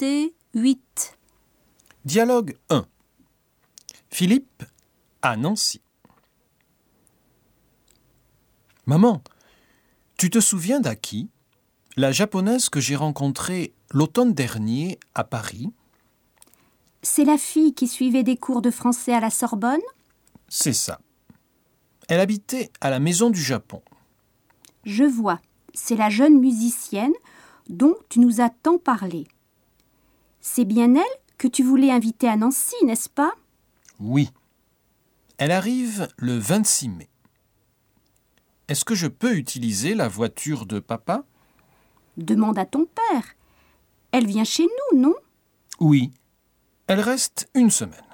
Activité 8. Dialogue 1. Philippe à Nancy. Maman, tu te souviens d'Aki, la japonaise que j'ai rencontrée l'automne dernier à Paris? C'est la fille qui suivait des cours de français à la Sorbonne? C'est ça. Elle habitait à la Maison du Japon. Je vois. C'est la jeune musicienne dont tu nous as tant parlé. C'est bien elle que tu voulais inviter à Nancy, n'est-ce pas? Oui. Elle arrive le 26 mai. Est-ce que je peux utiliser la voiture de papa? Demande à ton père. Elle vient chez nous, non? Oui. Elle reste une semaine.